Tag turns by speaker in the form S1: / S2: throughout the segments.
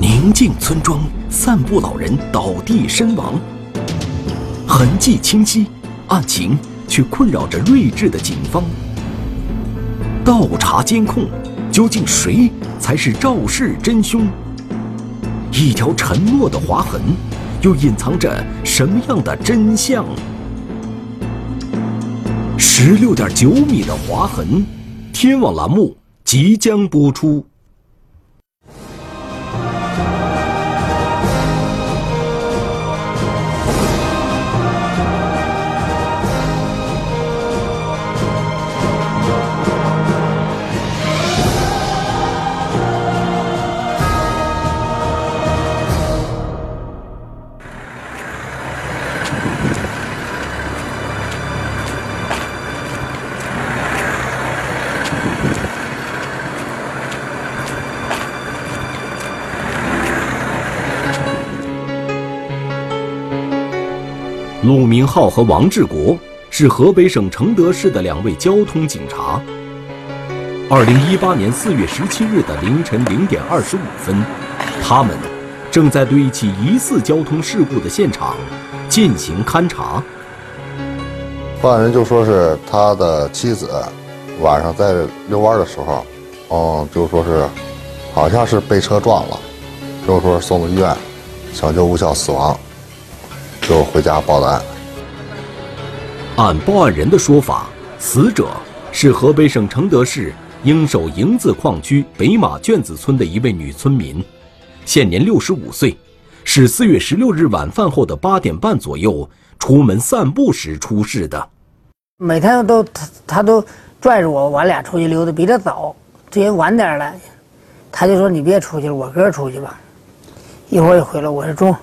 S1: 宁静村庄散步老人倒地身亡，痕迹清晰，案情却困扰着睿智的警方。倒查监控，究竟谁才是肇事真凶？一条沉默的划痕，又隐藏着什么样的真相？十六点九米的划痕，天网栏目即将播出。陆明浩和王志国是河北省承德市的两位交通警察。二零一八年四月十七日的凌晨零点二十五分，他们正在对一起疑似交通事故的现场进行勘查。
S2: 报案人就说是他的妻子晚上在遛弯的时候，嗯，就说是好像是被车撞了，就说送到医院，抢救无效死亡。就回家报的案。
S1: 按报案人的说法，死者是河北省承德市应首营子矿区北马圈子村的一位女村民，现年六十五岁，是四月十六日晚饭后的八点半左右出门散步时出事的。
S3: 每天都他他都拽着我，我俩出去溜达，比他早，这人晚点了，他就说你别出去了，我哥出去吧，一会儿就回来。我说中。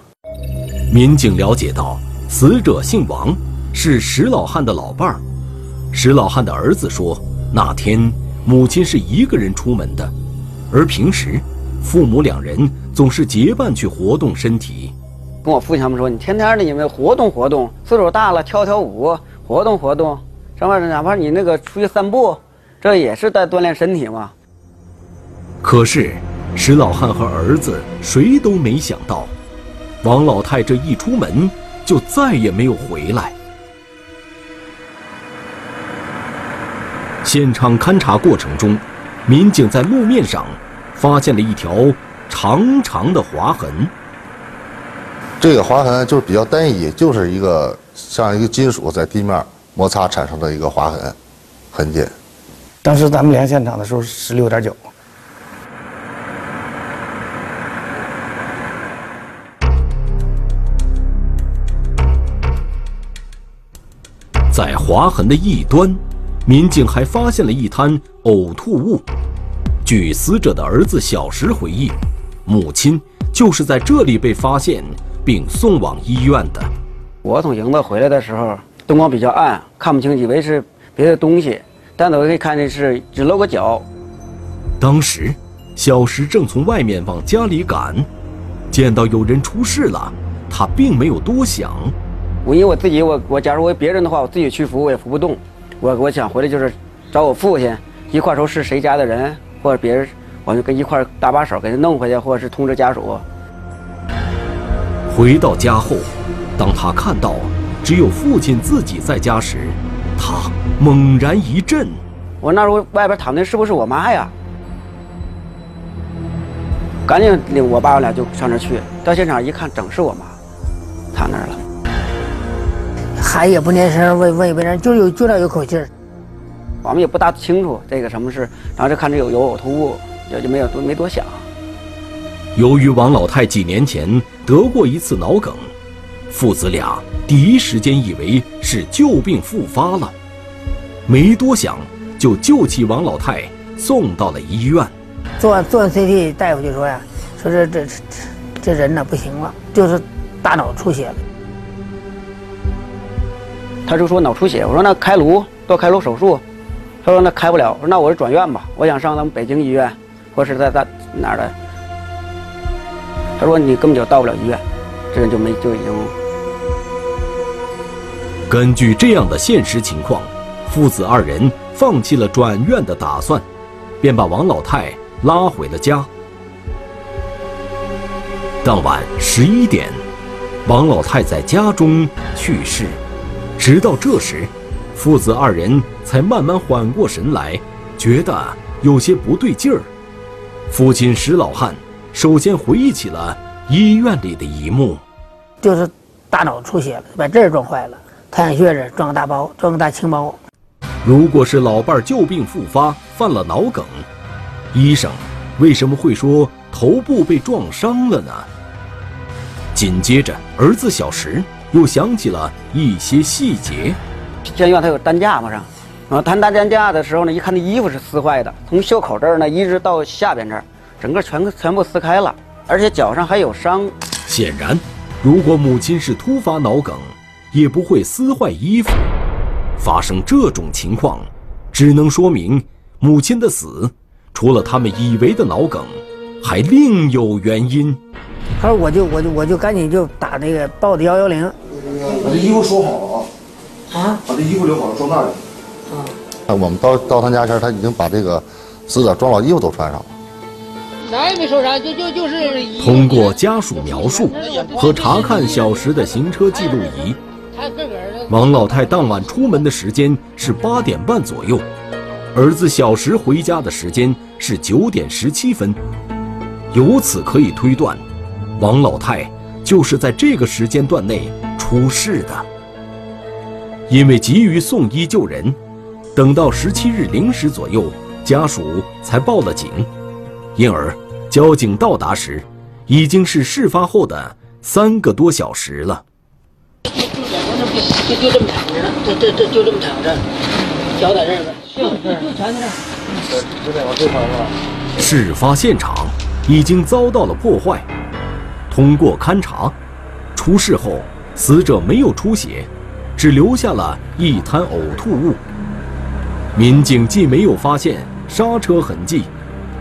S1: 民警了解到，死者姓王，是石老汉的老伴儿。石老汉的儿子说，那天母亲是一个人出门的，而平时父母两人总是结伴去活动身体。
S4: 跟我父亲他们说，你天天的你们活动活动，岁数大了跳跳舞，活动活动，什么哪怕你那个出去散步，这也是在锻炼身体嘛。
S1: 可是，石老汉和儿子谁都没想到。王老太这一出门，就再也没有回来。现场勘查过程中，民警在路面上发现了一条长长的划痕。
S2: 这个划痕就是比较单一，就是一个像一个金属在地面摩擦产生的一个划痕痕迹。
S5: 当时咱们量现场的时候十六点九。
S1: 在划痕的一端，民警还发现了一滩呕吐物。据死者的儿子小石回忆，母亲就是在这里被发现并送往医院的。
S4: 我从营子回来的时候，灯光比较暗，看不清，以为是别的东西，但我可以看见是只露个脚。
S1: 当时，小石正从外面往家里赶，见到有人出事了，他并没有多想。
S4: 我因为我自己，我我假如我别人的话，我自己去扶我也扶不动。我我想回来就是找我父亲一块说是谁家的人或者别人，我就跟一块搭把手给他弄回去，或者是通知家属。
S1: 回到家后，当他看到只有父亲自己在家时，他猛然一震。
S4: 我那时候外边躺的是不是我妈呀？赶紧领我爸我俩就上那去，到现场一看，整是我妈躺那儿了。
S3: 喊也不念声，问问一问人，就有就那有口气儿。
S4: 我们也不大清楚这个什么事，然后就看着有有呕吐物，也就没有多没多想。
S1: 由于王老太几年前得过一次脑梗，父子俩第一时间以为是旧病复发了，没多想就救起王老太，送到了医院。
S3: 做完做完 CT，大夫就说呀，说这这这这人呢不行了，就是大脑出血了。
S4: 他就说脑出血，我说那开颅多开颅手术，他说那开不了，我说那我就转院吧，我想上咱们北京医院，或是在在哪儿的。他说你根本就到不了医院，这人就没就已经。
S1: 根据这样的现实情况，父子二人放弃了转院的打算，便把王老太拉回了家。当晚十一点，王老太在家中去世。直到这时，父子二人才慢慢缓过神来，觉得有些不对劲儿。父亲石老汉首先回忆起了医院里的一幕，
S3: 就是大脑出血了，把这儿撞坏了，太阳穴这儿撞个大包，撞个大青包。
S1: 如果是老伴儿旧病复发，犯了脑梗，医生为什么会说头部被撞伤了呢？紧接着，儿子小石又想起了一些细节。
S4: 监院它有担架嘛上，啊，弹大担架的时候呢，一看那衣服是撕坏的，从袖口这儿呢一直到下边这儿，整个全全部撕开了，而且脚上还有伤。
S1: 显然，如果母亲是突发脑梗，也不会撕坏衣服。发生这种情况，只能说明母亲的死，除了他们以为的脑梗，还另有原因。
S3: 后来我就我就我就赶紧就打那个报的幺幺零，
S6: 把这衣服收好了啊！啊把这衣服留好了，装袋里。
S2: 啊，我们到到他家前，他已经把这个死者装好衣服都穿上了。
S7: 哪也没说啥，就就就是
S1: 通过家属描述和查看小石的行车记录仪，
S7: 他自个儿
S1: 王老太当晚出门的时间是八点半左右，儿子小石回家的时间是九点十七分。由此可以推断，王老太就是在这个时间段内出事的。因为急于送医救人，等到十七日零时左右，家属才报了警，因而交警到达时，已经是事发后的三个多小时了。
S7: 就就这么躺着，这这这就这么躺着，脚在这儿呢，就就就全在这儿。
S1: 事发现场已经遭到了破坏。通过勘查，出事后死者没有出血，只留下了一滩呕吐物。民警既没有发现刹车痕迹，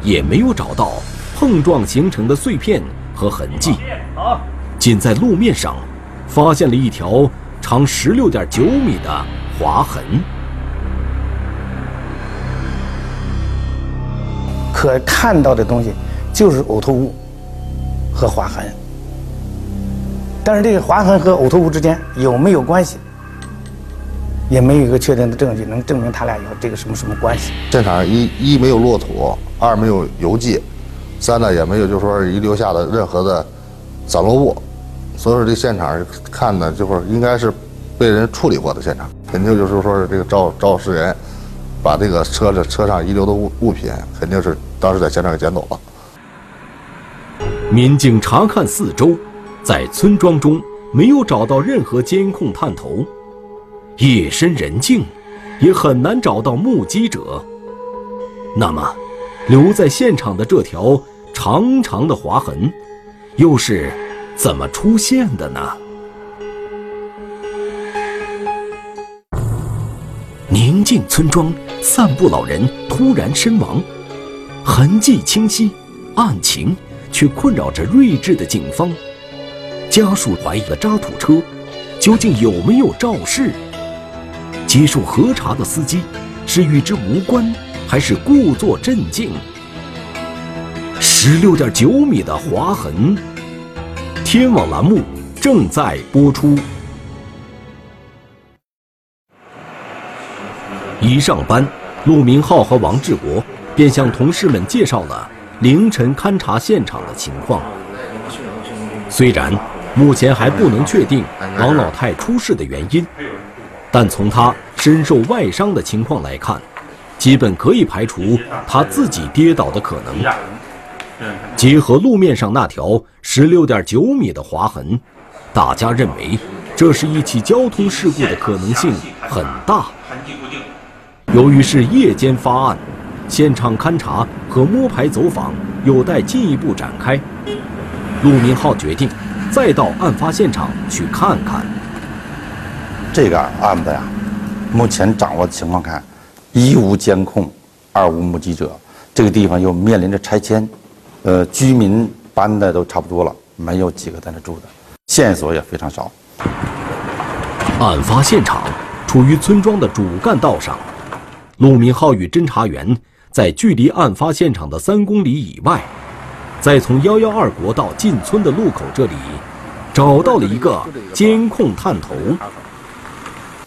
S1: 也没有找到碰撞形成的碎片和痕迹，仅在路面上发现了一条长十六点九米的划痕。
S5: 可看到的东西就是呕吐物和划痕，但是这个划痕和呕吐物之间有没有关系，也没有一个确定的证据能证明他俩有这个什么什么关系。
S2: 现场一一没有落土，二没有油迹，三呢也没有就是说遗留下的任何的散落物，所以说这现场看呢，就是应该是被人处理过的现场，肯定就是说是这个肇肇事人把这个车的车上遗留的物物品，肯定是当时在现场给捡走了。
S1: 民警查看四周，在村庄中没有找到任何监控探头，夜深人静，也很难找到目击者。那么，留在现场的这条长长的划痕，又是怎么出现的呢？宁静村庄散步老人突然身亡，痕迹清晰，案情却困扰着睿智的警方。家属怀疑的渣土车究竟有没有肇事？接受核查的司机是与之无关，还是故作镇静？十六点九米的划痕，天网栏目正在播出。一上班，陆明浩和王志国便向同事们介绍了凌晨勘察现场的情况。虽然目前还不能确定王老太出事的原因，但从她身受外伤的情况来看，基本可以排除她自己跌倒的可能。结合路面上那条十六点九米的划痕，大家认为这是一起交通事故的可能性很大。由于是夜间发案，现场勘查和摸排走访有待进一步展开。陆明浩决定再到案发现场去看看。
S8: 这个案子呀，目前掌握的情况看，一无监控，二无目击者，这个地方又面临着拆迁，呃，居民搬的都差不多了，没有几个在那住的，线索也非常少。
S1: 案发现场处于村庄的主干道上，陆明浩与侦查员在距离案发现场的三公里以外，在从幺幺二国道进村的路口这里，找到了一个监控探头。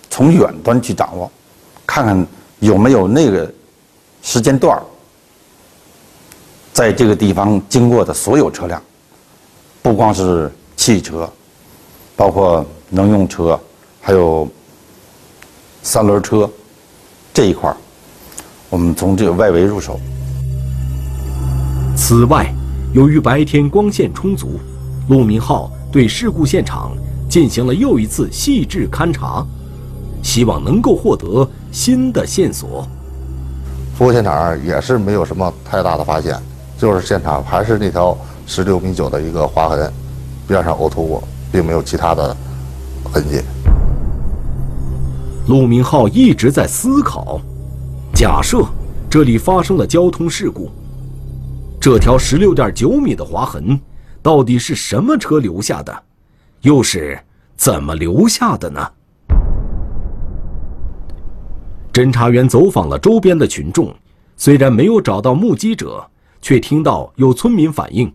S8: 从远端去掌握，看看有没有那个时间段，在这个地方经过的所有车辆，不光是汽车，包括能用车，还有三轮车这一块儿，我们从这个外围入手。
S1: 此外，由于白天光线充足，陆明浩对事故现场进行了又一次细致勘查，希望能够获得新的线索。
S2: 服务现场也是没有什么太大的发现，就是现场还是那条十六米九的一个划痕，边上呕吐物，并没有其他的痕迹。
S1: 陆明浩一直在思考：假设这里发生了交通事故，这条十六点九米的划痕到底是什么车留下的，又是怎么留下的呢？侦查员走访了周边的群众，虽然没有找到目击者，却听到有村民反映，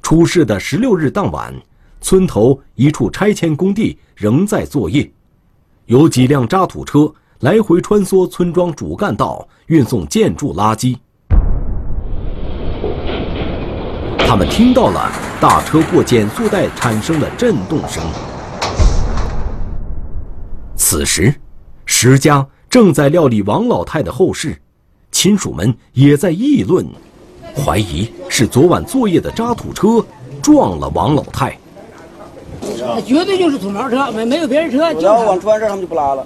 S1: 出事的十六日当晚，村头一处拆迁工地仍在作业，有几辆渣土车来回穿梭村庄主干道，运送建筑垃圾。他们听到了大车过减速带产生的震动声。此时，石家。正在料理王老太的后事，亲属们也在议论，怀疑是昨晚作业的渣土车撞了王老太。
S7: 那绝对就是土毛车，没没有别人车。
S4: 要往出完事他们就不拉了，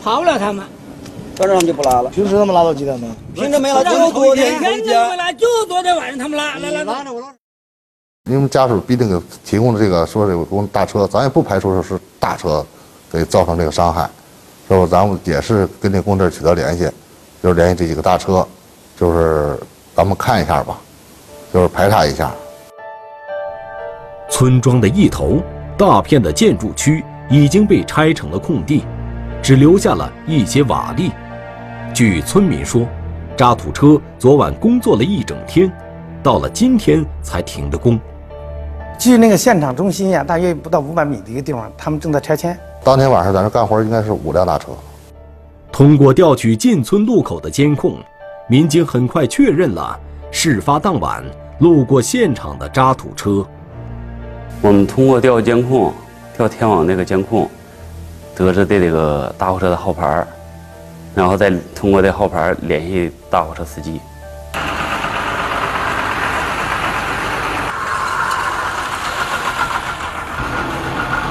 S7: 跑不了他们。
S4: 完事他们就不拉了。
S6: 平时他们拉到几点呢？
S4: 平时没拉，就昨天
S7: 天都没拉，就昨天晚上他们拉，来来拉。
S2: 着我拉。因为家属毕竟给提供的这个说这个公大车，咱也不排除说是大车给造成这个伤害。是吧，咱们也是跟这工地取得联系，就是联系这几个大车，就是咱们看一下吧，就是排查一下。
S1: 村庄的一头，大片的建筑区已经被拆成了空地，只留下了一些瓦砾。据村民说，渣土车昨晚工作了一整天，到了今天才停的工。
S5: 距那个现场中心呀，大约不到五百米的一个地方，他们正在拆迁。
S2: 当天晚上在那干活，应该是五辆大车。
S1: 通过调取进村路口的监控，民警很快确认了事发当晚路过现场的渣土车。
S9: 我们通过调监控，调天网那个监控，得知的这个大货车的号牌然后再通过这号牌联系大货车司机。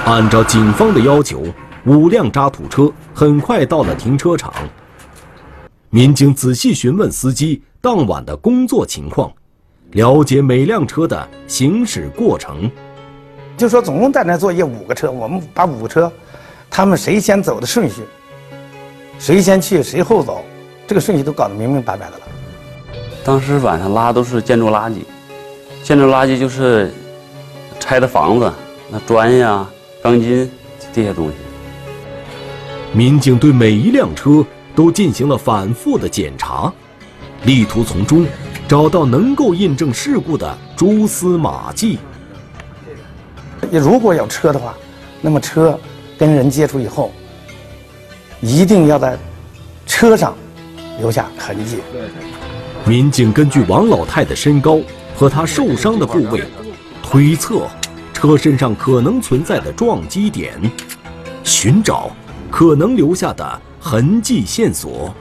S1: 按照警方的要求，五辆渣土车很快到了停车场。民警仔细询问司机当晚的工作情况，了解每辆车的行驶过程。
S5: 就说总共在那作业五个车，我们把五个车，他们谁先走的顺序，谁先去谁后走，这个顺序都搞得明明白白的了。
S9: 当时晚上拉都是建筑垃圾，建筑垃圾就是拆的房子，那砖呀。钢筋这些东西，
S1: 民警对每一辆车都进行了反复的检查，力图从中找到能够印证事故的蛛丝马迹。
S5: 你如果有车的话，那么车跟人接触以后，一定要在车上留下痕迹。
S1: 民警根据王老太的身高和她受伤的部位推测。车身上可能存在的撞击点，寻找可能留下的痕迹线索。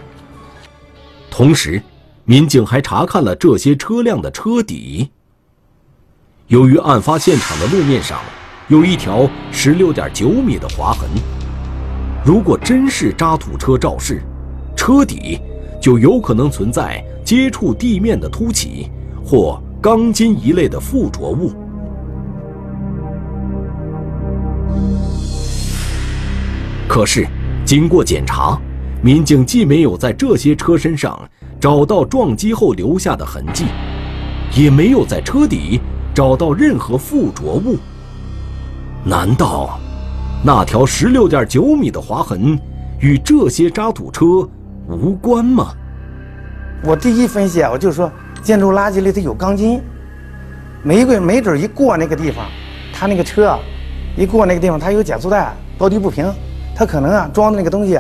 S1: 同时，民警还查看了这些车辆的车底。由于案发现场的路面上有一条十六点九米的划痕，如果真是渣土车肇事，车底就有可能存在接触地面的凸起或钢筋一类的附着物。可是，经过检查，民警既没有在这些车身上找到撞击后留下的痕迹，也没有在车底找到任何附着物。难道那条十六点九米的划痕与这些渣土车无关吗？
S5: 我第一分析啊，我就说建筑垃圾里头有钢筋，没个没准一过那个地方，他那个车啊一过那个地方，它有减速带，高低不平，它可能啊装的那个东西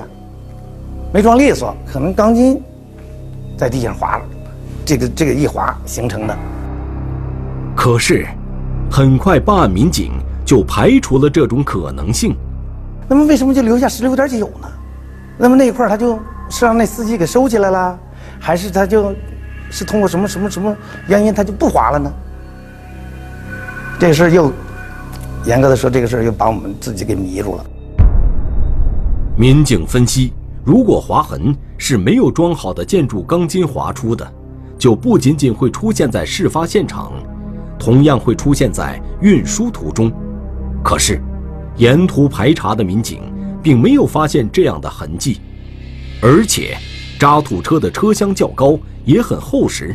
S5: 没装利索，可能钢筋在地上滑了，这个这个一滑形成的。
S1: 可是，很快办案民警就排除了这种可能性。
S5: 那么为什么就留下十六点九呢？那么那一块儿他就是让那司机给收起来了，还是他就是通过什么什么什么原因他就不划了呢？这个事儿又严格的说，这个事儿又把我们自己给迷住了。
S1: 民警分析，如果划痕是没有装好的建筑钢筋划出的，就不仅仅会出现在事发现场，同样会出现在运输途中。可是，沿途排查的民警并没有发现这样的痕迹，而且渣土车的车厢较高，也很厚实，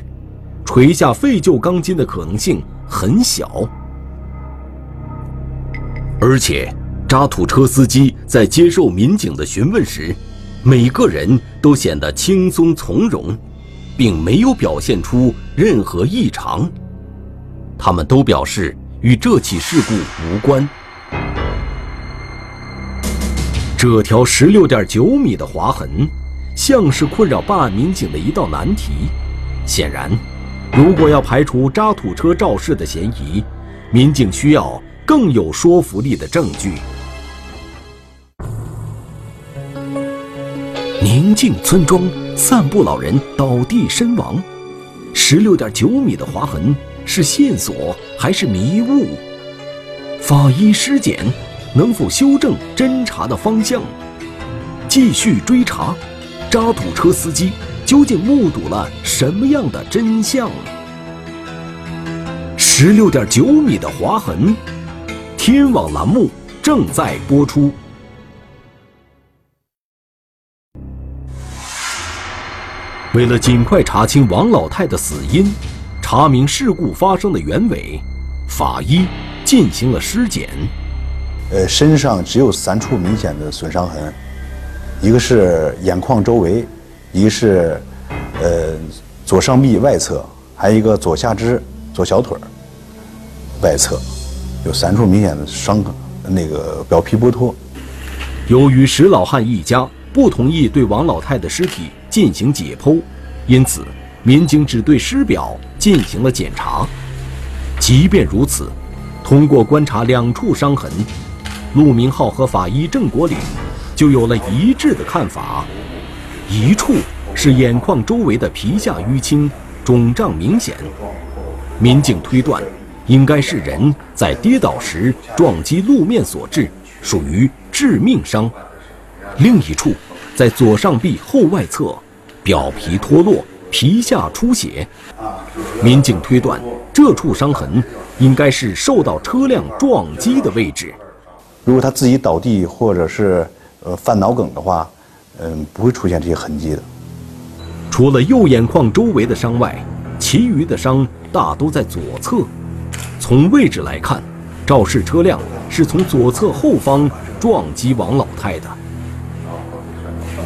S1: 垂下废旧钢筋的可能性很小。而且，渣土车司机在接受民警的询问时，每个人都显得轻松从容，并没有表现出任何异常。他们都表示与这起事故无关。这条十六点九米的划痕，像是困扰办案民警的一道难题。显然，如果要排除渣土车肇事的嫌疑，民警需要更有说服力的证据。宁静村庄，散步老人倒地身亡，十六点九米的划痕是线索还是迷雾？法医尸检能否修正侦查的方向？继续追查，渣土车司机究竟目睹了什么样的真相？十六点九米的划痕，天网栏目正在播出。为了尽快查清王老太的死因，查明事故发生的原委，法医进行了尸检。
S10: 呃，身上只有三处明显的损伤痕，一个是眼眶周围，一个是呃左上臂外侧，还有一个左下肢、左小腿外侧，有三处明显的伤痕，那个表皮剥脱。
S1: 由于石老汉一家不同意对王老太的尸体进行解剖，因此民警只对尸表进行了检查。即便如此，通过观察两处伤痕，陆明浩和法医郑国岭就有了一致的看法：一处是眼眶周围的皮下淤青肿胀明显，民警推断应该是人在跌倒时撞击路面所致，属于致命伤；另一处在左上臂后外侧，表皮脱落，皮下出血，民警推断这处伤痕应该是受到车辆撞击的位置。
S10: 如果他自己倒地或者是呃犯脑梗的话，嗯，不会出现这些痕迹的。
S1: 除了右眼眶周围的伤外，其余的伤大都在左侧。从位置来看，肇事车辆是从左侧后方撞击王老太的。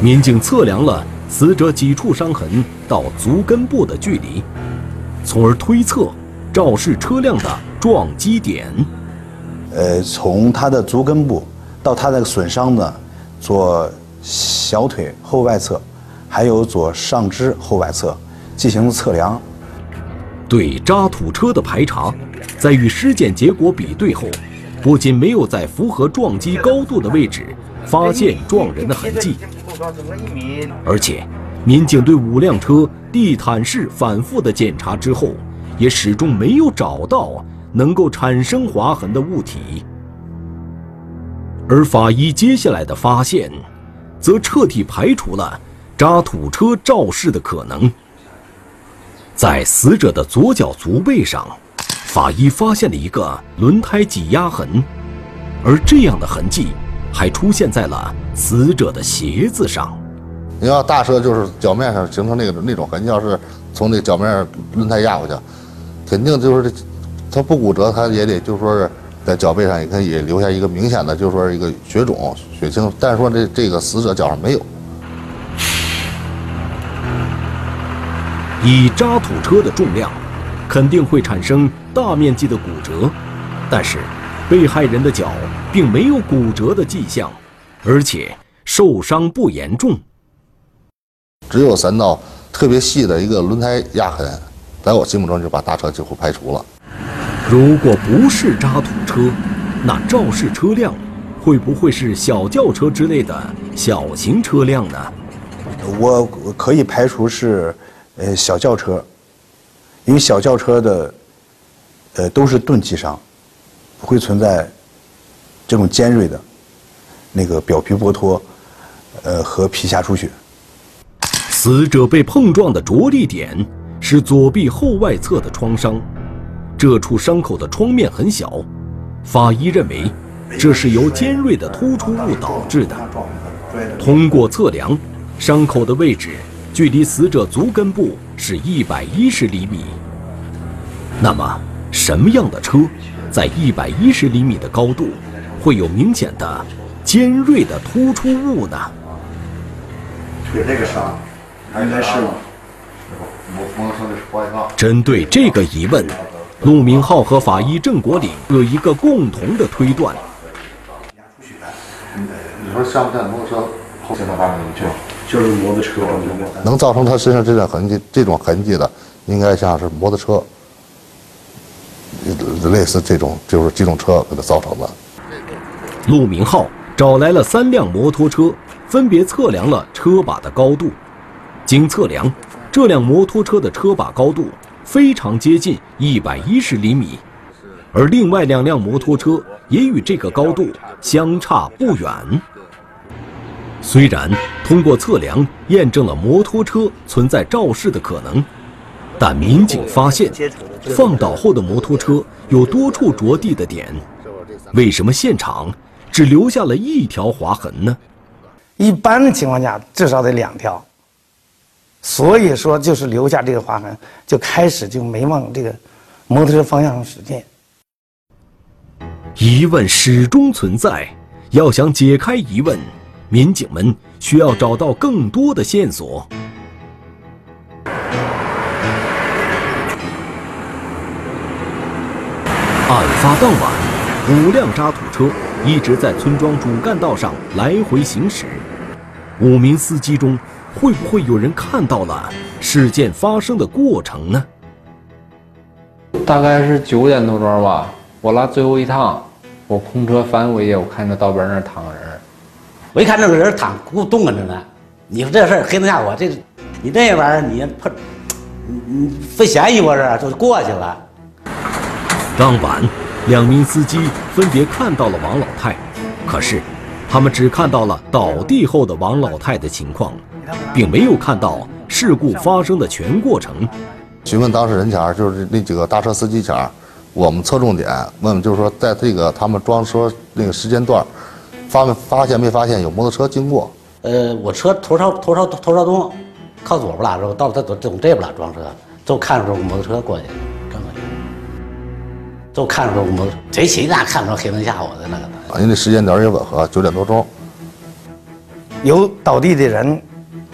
S1: 民警测量了死者几处伤痕到足根部的距离，从而推测肇事车辆的撞击点。
S10: 呃，从他的足根部到他的损伤的左小腿后外侧，还有左上肢后外侧进行了测量。
S1: 对渣土车的排查，在与尸检结果比对后，不仅没有在符合撞击高度的位置发现撞人的痕迹，而且民警对五辆车地毯式反复的检查之后，也始终没有找到能够产生划痕的物体。而法医接下来的发现，则彻底排除了渣土车肇事的可能。在死者的左脚足背上，法医发现了一个轮胎挤压痕，而这样的痕迹还出现在了死者的鞋子上。
S2: 你要大车就是脚面上形成那个那种痕迹，要是从那脚面上轮胎压过去，肯定就是它不骨折，它也得就说是在脚背上也可以留下一个明显的，就是说一个血肿、血清。但是说这这个死者脚上没有。
S1: 以渣土车的重量，肯定会产生大面积的骨折，但是被害人的脚并没有骨折的迹象，而且受伤不严重。
S2: 只有三道特别细的一个轮胎压痕，在我心目中就把大车几乎排除了。
S1: 如果不是渣土车，那肇事车辆会不会是小轿车之类的小型车辆呢？
S10: 我可以排除是呃小轿车，因为小轿车的呃都是钝器伤，不会存在这种尖锐的那个表皮剥脱，呃和皮下出血。
S1: 死者被碰撞的着力点是左臂后外侧的创伤，这处伤口的创面很小，法医认为这是由尖锐的突出物导致的。通过测量，伤口的位置距离死者足根部是一百一十厘米。那么，什么样的车在一百一十厘米的高度会有明显的尖锐的突出物呢？
S10: 腿这个伤。应该是
S1: 针对这个疑问，陆明浩和法医郑国岭有一个共同的推断。
S2: 你说像不像摩托车后？
S10: 就是摩托车
S2: 能造成他身上这种痕迹、这种痕迹的，应该像是摩托车，类似这种就是机动车给他造成的。
S1: 陆明浩找来了三辆摩托车，分别测量了车把的高度。经测量，这辆摩托车的车把高度非常接近一百一十厘米，而另外两辆摩托车也与这个高度相差不远。虽然通过测量验证了摩托车存在肇事的可能，但民警发现，放倒后的摩托车有多处着地的点，为什么现场只留下了一条划痕呢？
S5: 一般的情况下，至少得两条。所以说，就是留下这个划痕，就开始就没往这个摩托车方向上使劲。
S1: 疑问始终存在，要想解开疑问，民警们需要找到更多的线索。案发当晚，五辆渣土车一直在村庄主干道上来回行驶，五名司机中。会不会有人看到了事件发生的过程呢？
S11: 大概是九点多钟吧，我拉最后一趟，我空车返回去，我看那道边那儿躺个人，
S7: 我一看那个人躺咕冻着呢。你说这事儿黑灯瞎火，这你这玩意儿你碰，你你费嫌疑不是？就过去了。
S1: 当晚，两名司机分别看到了王老太，可是他们只看到了倒地后的王老太的情况。并没有看到事故发生的全过程。
S2: 询问当事人前就是那几个大车司机前我们侧重点问问，就是说，在这个他们装车那个时间段，发没发现没发现有摩托车经过？
S7: 呃，我车头朝头朝头朝东，靠左边拉着，到他走走这边拉装车，就看着摩托车过去，正过去，就看着摩托，谁谁那看着黑灯瞎火的那个。
S2: 因为那时间点也吻合，九点多钟，
S5: 有倒地的人。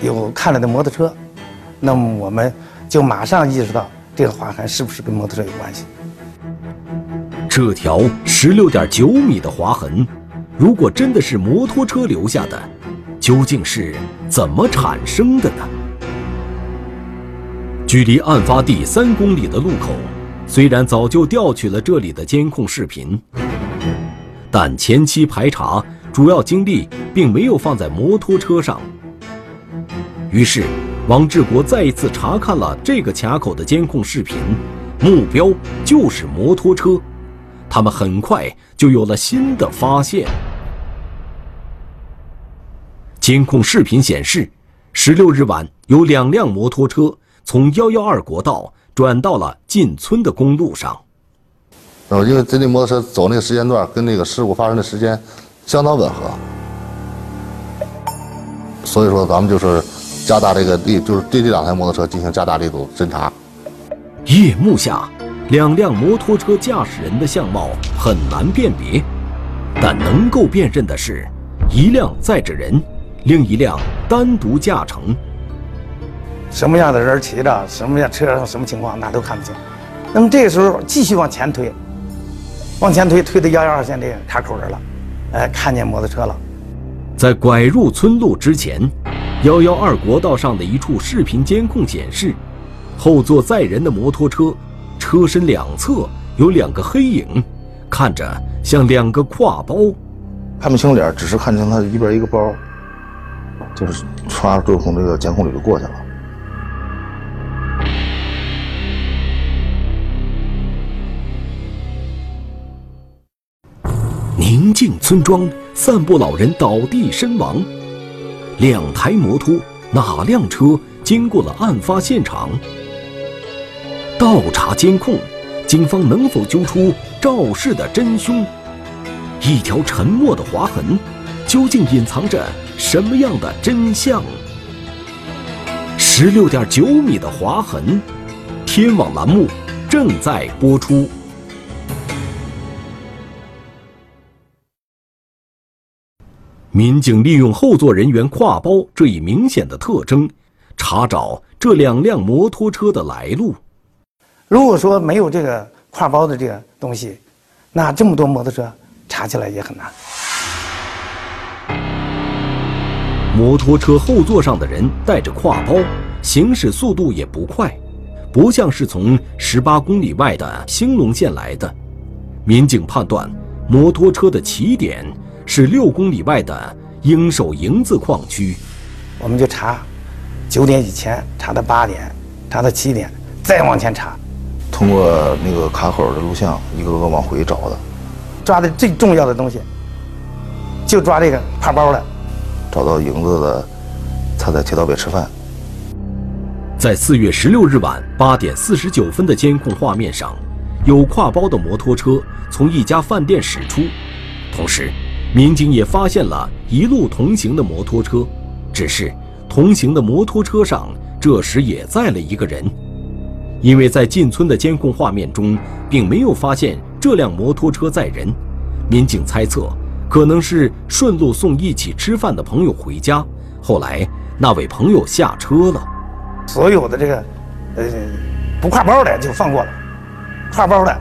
S5: 有看了的摩托车，那么我们就马上意识到这个划痕是不是跟摩托车有关系？
S1: 这条十六点九米的划痕，如果真的是摩托车留下的，究竟是怎么产生的呢？距离案发地三公里的路口，虽然早就调取了这里的监控视频，但前期排查主要精力并没有放在摩托车上。于是，王志国再一次查看了这个卡口的监控视频，目标就是摩托车。他们很快就有了新的发现。监控视频显示，十六日晚有两辆摩托车从幺幺二国道转到了进村的公路上。
S2: 呃，因为这那摩托车走那个时间段跟那个事故发生的时间相当吻合，所以说咱们就是。加大这个力，就是对这两台摩托车进行加大力度侦查。
S1: 夜幕下，两辆摩托车驾驶人的相貌很难辨别，但能够辨认的是，一辆载着人，另一辆单独驾乘。
S5: 什么样的人骑着，什么样车上什么情况，那都看得清。那么这个时候继续往前推，往前推，推到幺幺二线这个卡口这儿了，哎，看见摩托车了。
S1: 在拐入村路之前，幺幺二国道上的一处视频监控显示，后座载人的摩托车车身两侧有两个黑影，看着像两个挎包。
S2: 看不清脸，只是看清他一边一个包，就是唰就从这个监控里就过去了。
S1: 宁静村庄，散步老人倒地身亡。两台摩托，哪辆车经过了案发现场？倒查监控，警方能否揪出肇事的真凶？一条沉默的划痕，究竟隐藏着什么样的真相？十六点九米的划痕，天网栏目正在播出。民警利用后座人员挎包这一明显的特征，查找这两辆摩托车的来路。
S5: 如果说没有这个挎包的这个东西，那这么多摩托车查起来也很难。
S1: 摩托车后座上的人带着挎包，行驶速度也不快，不像是从十八公里外的兴隆县来的。民警判断，摩托车的起点是六公里外的应寿营子矿区。
S5: 我们就查，九点以前查到八点，查到七点，再往前查，
S2: 通过那个卡口的录像，一个个往回找的，
S5: 抓的最重要的东西，就抓这个挎包的。
S2: 找到营子的，他在铁道北吃饭。
S1: 在四月十六日晚八点四十九分的监控画面上，有挎包的摩托车从一家饭店驶出，同时，民警也发现了一路同行的摩托车，只是同行的摩托车上这时也载了一个人，因为在进村的监控画面中并没有发现这辆摩托车载人，民警猜测。可能是顺路送一起吃饭的朋友回家，后来那位朋友下车了。
S5: 所有的这个，呃，不挎包的就放过了，挎包的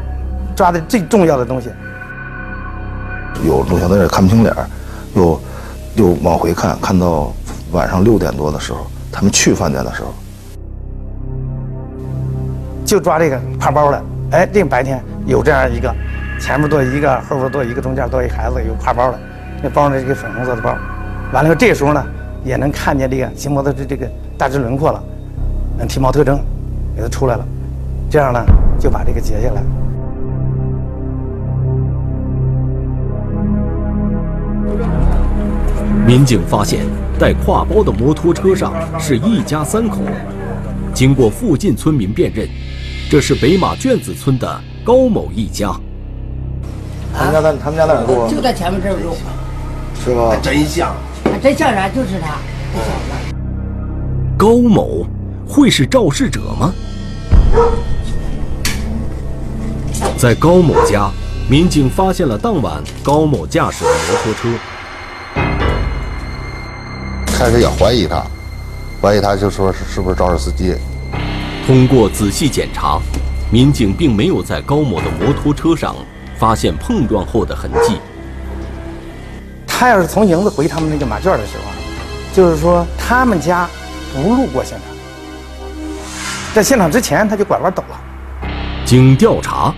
S5: 抓的最重要的东西。
S2: 有录像在这看不清脸儿，又又往回看，看到晚上六点多的时候，他们去饭店的时候，
S5: 就抓这个挎包的。哎，这个白天有这样一个。前面坐一个，后边坐一个，中间坐一孩子，有挎包的，那包呢是个粉红色的包。完了，这时候呢也能看见这个骑摩托的这个大致轮廓了，嗯，体貌特征给它出来了。这样呢就把这个截下来。
S1: 民警发现带挎包的摩托车上是一家三口，经过附近村民辨认，这是北马圈子村的高某一家。
S2: 他们家在他们家在哪住啊？
S3: 就在前面这儿住，
S2: 是吧？
S6: 真像，
S3: 真像啥？就是他，
S1: 高某会是肇事者吗？在高某家，民警发现了当晚高某驾驶的摩托车。
S2: 开始也怀疑他，怀疑他就说是是不是肇事司机。
S1: 通过仔细检查，民警并没有在高某的摩托车上。发现碰撞后的痕迹。
S5: 他要是从营子回他们那个马圈的时候，就是说他们家不路过现场，在现场之前他就拐弯走了。
S1: 经调查，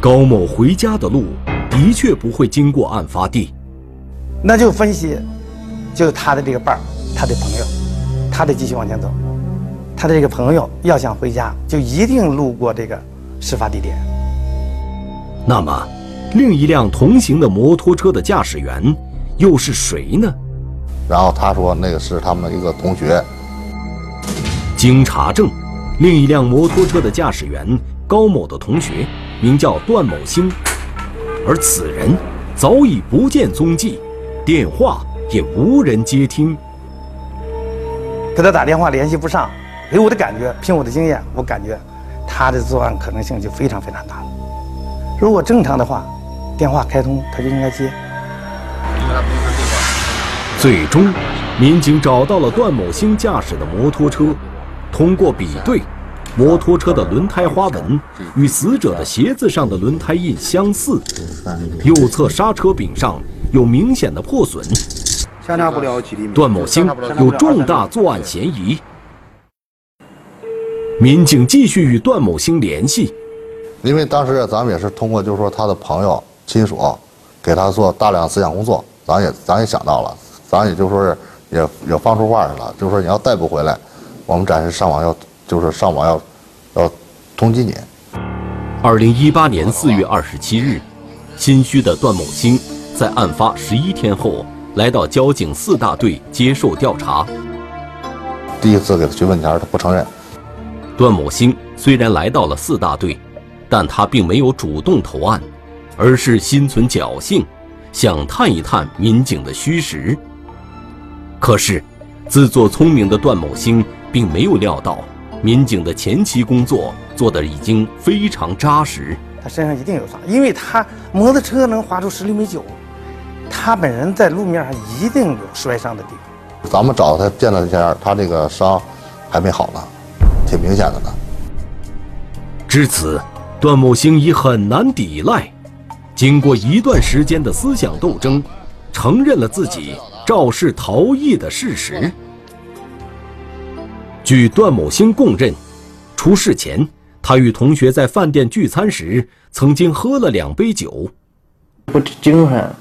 S1: 高某回家的路的确不会经过案发地。
S5: 那就分析，就是他的这个伴儿，他的朋友，他得继续往前走。他的这个朋友要想回家，就一定路过这个事发地点。
S1: 那么，另一辆同行的摩托车的驾驶员又是谁呢？
S2: 然后他说，那个是他们一个同学。
S1: 经查证，另一辆摩托车的驾驶员高某的同学名叫段某兴，而此人早已不见踪迹，电话也无人接听。
S5: 给他打电话联系不上，给我的感觉，凭我的经验，我感觉他的作案可能性就非常非常大了。如果正常的话，电话开通他就应该接。
S1: 最终，民警找到了段某兴驾驶的摩托车，通过比对，摩托车的轮胎花纹与死者的鞋子上的轮胎印相似，右侧刹车柄上有明显的破损，
S6: 相差不了几厘米。
S1: 段某星有重大作案嫌疑。民警继续与段某星联系，
S2: 因为当时咱们也是通过就是说他的朋友亲属，给他做大量思想工作，咱也咱也想到了，咱也就说是也也放出话来了，就是说你要逮不回来，我们暂时上网要就是上网要要通缉你。
S1: 二零一八年四月二十七日，心虚的段某星在案发十一天后来到交警四大队接受调查。
S2: 第一次给他询问前，他不承认。
S1: 段某兴虽然来到了四大队，但他并没有主动投案，而是心存侥幸，想探一探民警的虚实。可是，自作聪明的段某兴并没有料到，民警的前期工作做得已经非常扎实。
S5: 他身上一定有伤，因为他摩托车能划出十厘米九，他本人在路面上一定有摔伤的地方。
S2: 咱们找他见了一下，他这个伤还没好呢。挺明显的呢。
S1: 至此，段某星已很难抵赖。经过一段时间的思想斗争，承认了自己肇事逃逸的事实。据段某兴供认，出事前，他与同学在饭店聚餐时，曾经喝了两杯酒。
S12: 不精神，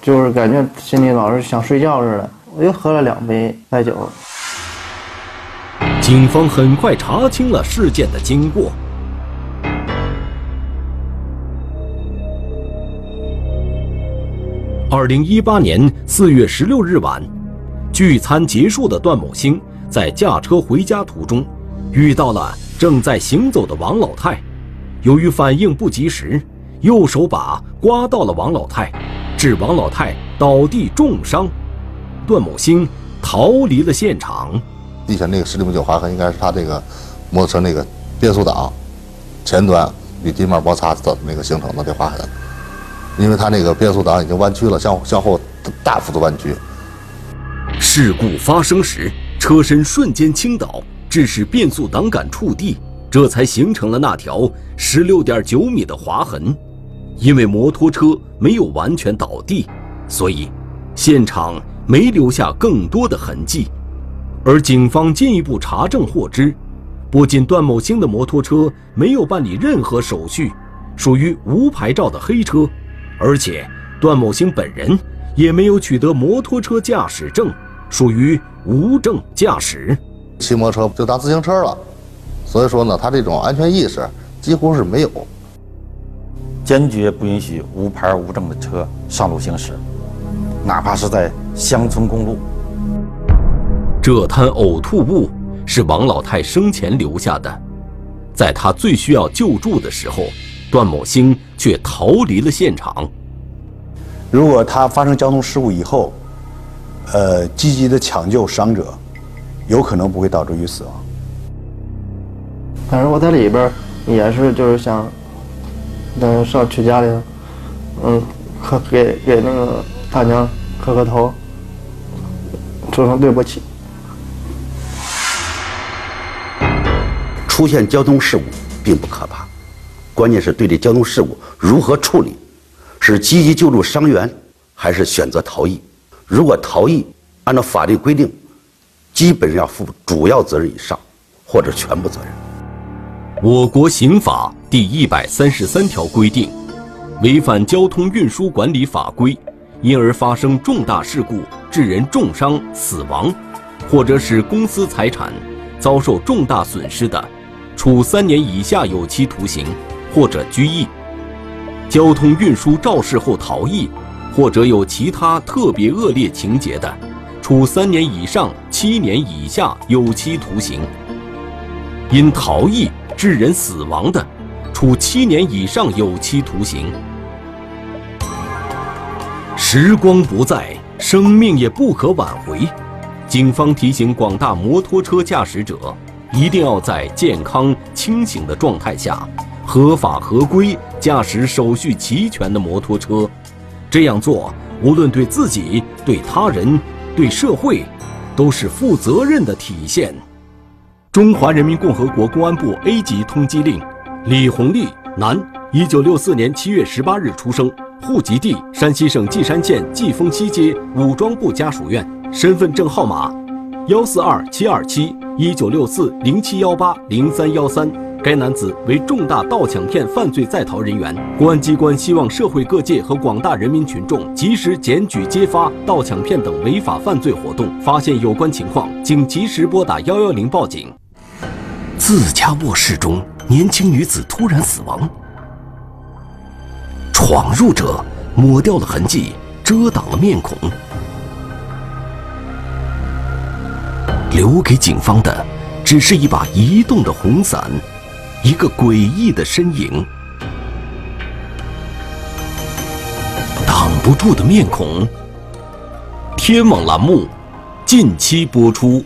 S12: 就是感觉心里老是想睡觉似的，我又喝了两杯白酒。
S1: 警方很快查清了事件的经过。二零一八年四月十六日晚，聚餐结束的段某兴在驾车回家途中，遇到了正在行走的王老太。由于反应不及时，右手把刮到了王老太，致王老太倒地重伤。段某兴逃离了现场。
S2: 地下那个十厘米九划痕，应该是他这个摩托车那个变速档前端与地面摩擦的那个形成的这划痕，因为他那个变速档已经弯曲了，向向后大幅度弯曲。
S1: 事故发生时，车身瞬间倾倒，致使变速档杆触地，这才形成了那条十六点九米的划痕。因为摩托车没有完全倒地，所以现场没留下更多的痕迹。而警方进一步查证获知，不仅段某兴的摩托车没有办理任何手续，属于无牌照的黑车，而且段某兴本人也没有取得摩托车驾驶证，属于无证驾驶。
S2: 骑摩托车就当自行车了，所以说呢，他这种安全意识几乎是没有。
S8: 坚决不允许无牌无证的车上路行驶，哪怕是在乡村公路。
S1: 这滩呕吐物是王老太生前留下的，在她最需要救助的时候，段某兴却逃离了现场。
S10: 如果他发生交通事故以后，呃，积极的抢救伤者，有可能不会导致于死亡。
S12: 但是我在里边也是就是想，嗯，上去家里，嗯，磕给给那个大娘磕个头，说声对不起。
S13: 出现交通事故并不可怕，关键是对这交通事故如何处理，是积极救助伤员，还是选择逃逸？如果逃逸，按照法律规定，基本上要负主要责任以上，或者全部责任。
S1: 我国刑法第一百三十三条规定，违反交通运输管理法规，因而发生重大事故致人重伤、死亡，或者使公司财产遭受重大损失的。处三年以下有期徒刑，或者拘役；交通运输肇事后逃逸，或者有其他特别恶劣情节的，处三年以上七年以下有期徒刑；因逃逸致人死亡的，处七年以上有期徒刑。时光不再，生命也不可挽回。警方提醒广大摩托车驾驶者。一定要在健康清醒的状态下，合法合规驾驶手续齐全的摩托车。这样做，无论对自己、对他人、对社会，都是负责任的体现。中华人民共和国公安部 A 级通缉令：李红利，男，一九六四年七月十八日出生，户籍地山西省稷山县季风西街武装部家属院，身份证号码：幺四二七二七一九六四零七幺八零三幺三。该男子为重大盗抢骗犯罪在逃人员，公安机关希望社会各界和广大人民群众及时检举揭发盗抢骗等违法犯罪活动，发现有关情况，请及时拨打幺幺零报警。自家卧室中，年轻女子突然死亡，闯入者抹掉了痕迹，遮挡了面孔，留给警方的只是一把移动的红伞。一个诡异的身影，挡不住的面孔。天网栏目，近期播出。